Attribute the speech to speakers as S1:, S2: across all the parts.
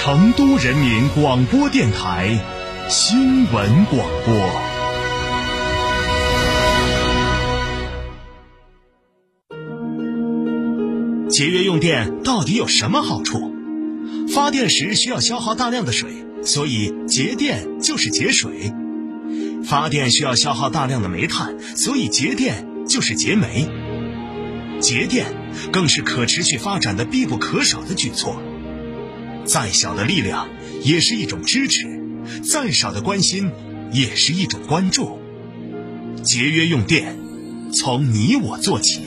S1: 成都人民广播电台新闻广播。节约用电到底有什么好处？发电时需要消耗大量的水，所以节电就是节水；发电需要消耗大量的煤炭，所以节电就是节煤。节电更是可持续发展的必不可少的举措。再小的力量也是一种支持，再少的关心也是一种关注。节约用电，从你我做起。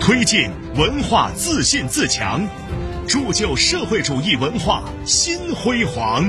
S1: 推进文化自信自强，铸就社会主义文化新辉煌。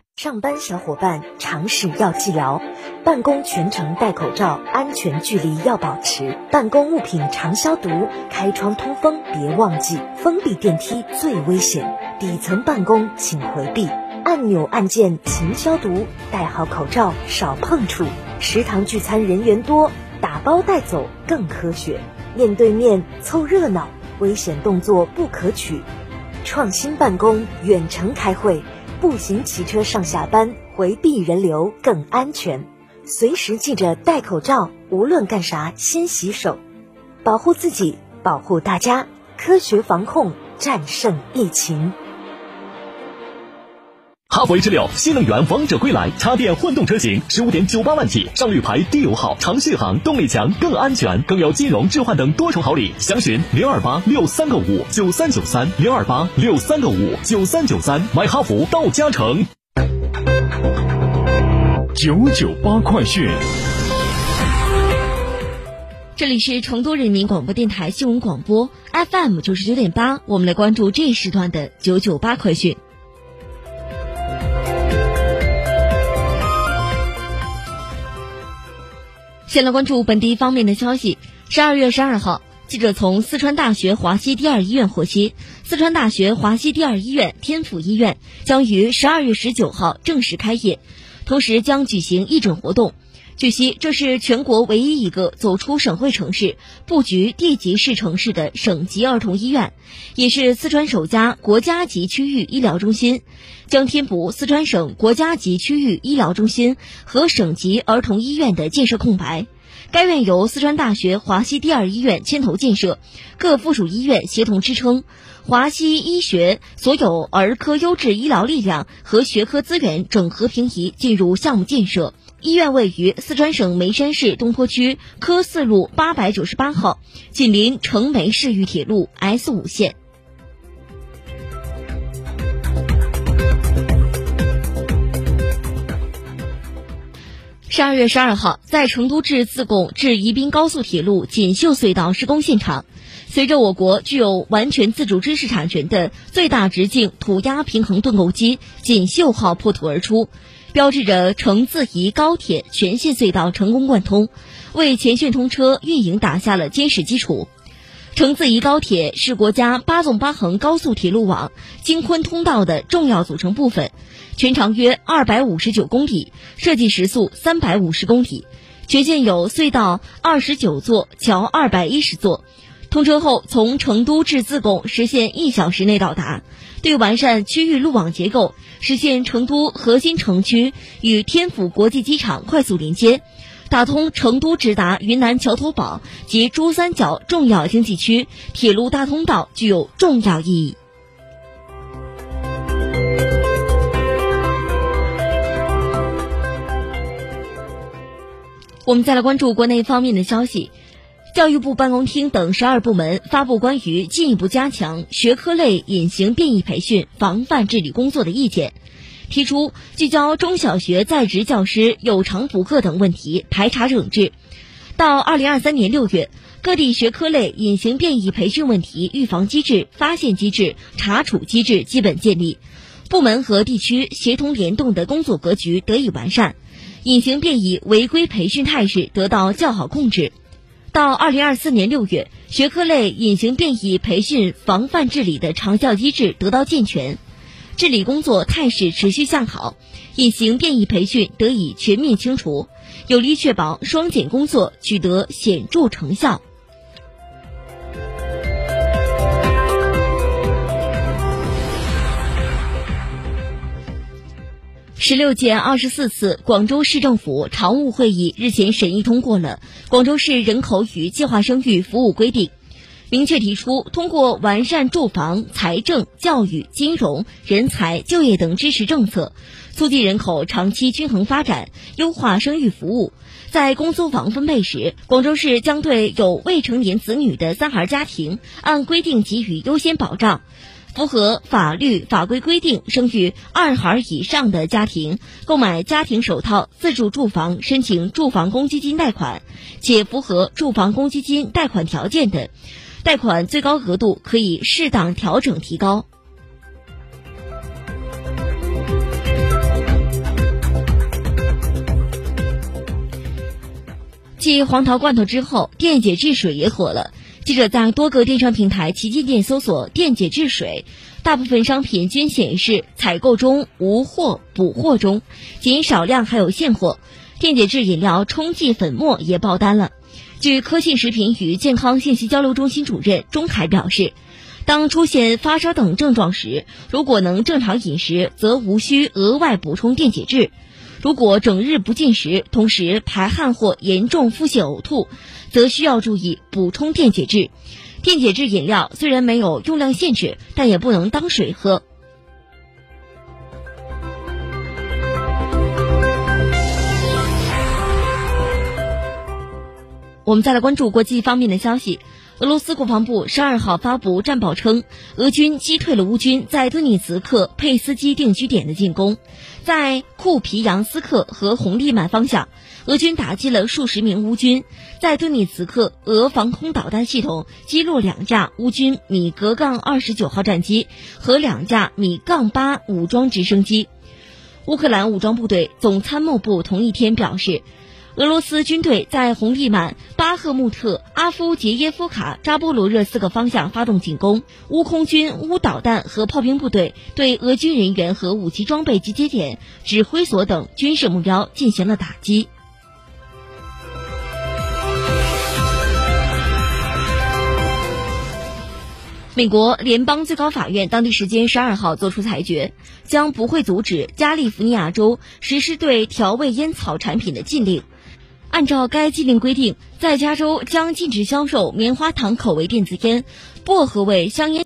S2: 上班小伙伴常识要记牢，办公全程戴口罩，安全距离要保持，办公物品常消毒，开窗通风别忘记，封闭电梯最危险，底层办公请回避，按钮按键勤消毒，戴好口罩少碰触，食堂聚餐人员多，打包带走更科学，面对面凑热闹，危险动作不可取，创新办公，远程开会。步行、骑车上下班，回避人流更安全。随时记着戴口罩，无论干啥先洗手，保护自己，保护大家。科学防控，战胜疫情。
S3: 哈弗 H 六新能源王者归来，插电混动车型十五点九八万起，上绿牌，低油耗，长续航，动力强，更安全，更有金融置换等多重好礼。详询零二八六三个五九三九三零二八六三个五九三九三，买哈弗到嘉诚。
S4: 九九八快讯，
S5: 这里是成都人民广播电台新闻广播 FM 九十九点八，我们来关注这一时段的九九八快讯。先来关注本地方面的消息。十二月十二号，记者从四川大学华西第二医院获悉，四川大学华西第二医院天府医院将于十二月十九号正式开业，同时将举行义诊活动。据悉，这是全国唯一一个走出省会城市、布局地级市城市的省级儿童医院，也是四川首家国家级区域医疗中心，将填补四川省国家级区域医疗中心和省级儿童医院的建设空白。该院由四川大学华西第二医院牵头建设，各附属医院协同支撑，华西医学所有儿科优质医疗力量和学科资源整合平移进入项目建设。医院位于四川省眉山市东坡区科四路八百九十八号，紧邻成眉市域铁路 S 五线。十二月十二号，在成都至自贡至宜宾高速铁路锦绣隧道施工现场，随着我国具有完全自主知识产权的最大直径土压平衡盾构机“锦绣号”破土而出。标志着成自宜高铁全线隧道成功贯通，为全线通车运营打下了坚实基础。成自宜高铁是国家八纵八横高速铁路网京昆通道的重要组成部分，全长约二百五十九公里，设计时速三百五十公里，全线有隧道二十九座，桥二百一十座。通车后，从成都至自贡实现一小时内到达。对完善区域路网结构，实现成都核心城区与天府国际机场快速连接，打通成都直达云南桥头堡及珠三角重要经济区铁路大通道具有重要意义。我们再来关注国内方面的消息。教育部办公厅等十二部门发布关于进一步加强学科类隐形变异培训防范治理工作的意见，提出聚焦中小学在职教师有偿补课等问题排查整治。到二零二三年六月，各地学科类隐形变异培训问题预防机制、发现机制、查处机制基本建立，部门和地区协同联动的工作格局得以完善，隐形变异违规培训态势得到较好控制。到二零二四年六月，学科类隐形变异培训防范治理的长效机制得到健全，治理工作态势持续向好，隐形变异培训得以全面清除，有力确保双减工作取得显著成效。十六届二十四次广州市政府常务会议日前审议通过了《广州市人口与计划生育服务规定》，明确提出通过完善住房、财政、教育、金融、人才、就业等支持政策，促进人口长期均衡发展，优化生育服务。在公租房分配时，广州市将对有未成年子女的三孩家庭按规定给予优先保障。符合法律法规规定生育二孩以上的家庭，购买家庭首套自住住房申请住房公积金贷款，且符合住房公积金贷款条件的，贷款最高额度可以适当调整提高。继黄桃罐头之后，电解质水也火了。记者在多个电商平台旗舰店搜索“电解质水”，大部分商品均显示采购中、无货、补货中，仅少量还有现货。电解质饮料冲剂粉末也爆单了。据科信食品与健康信息交流中心主任钟凯表示，当出现发烧等症状时，如果能正常饮食，则无需额外补充电解质。如果整日不进食，同时排汗或严重腹泻呕吐，则需要注意补充电解质。电解质饮料虽然没有用量限制，但也不能当水喝。我们再来关注国际方面的消息。俄罗斯国防部十二号发布战报称，俄军击退了乌军在顿涅茨克佩斯基定居点的进攻，在库皮扬斯克和红利曼方向，俄军打击了数十名乌军。在顿涅茨克，俄防空导弹系统击落两架乌军米格杠二十九号战机和两架米杠八武装直升机。乌克兰武装部队总参谋部同一天表示。俄罗斯军队在红利曼、巴赫穆特、阿夫杰耶夫卡、扎波罗热四个方向发动进攻，乌空军、乌导弹和炮兵部队对俄军人员和武器装备集结点、指挥所等军事目标进行了打击。美国联邦最高法院当地时间十二号作出裁决，将不会阻止加利福尼亚州实施对调味烟草产品的禁令。按照该禁令规定，在加州将禁止销售棉花糖口味电子烟、薄荷味香烟。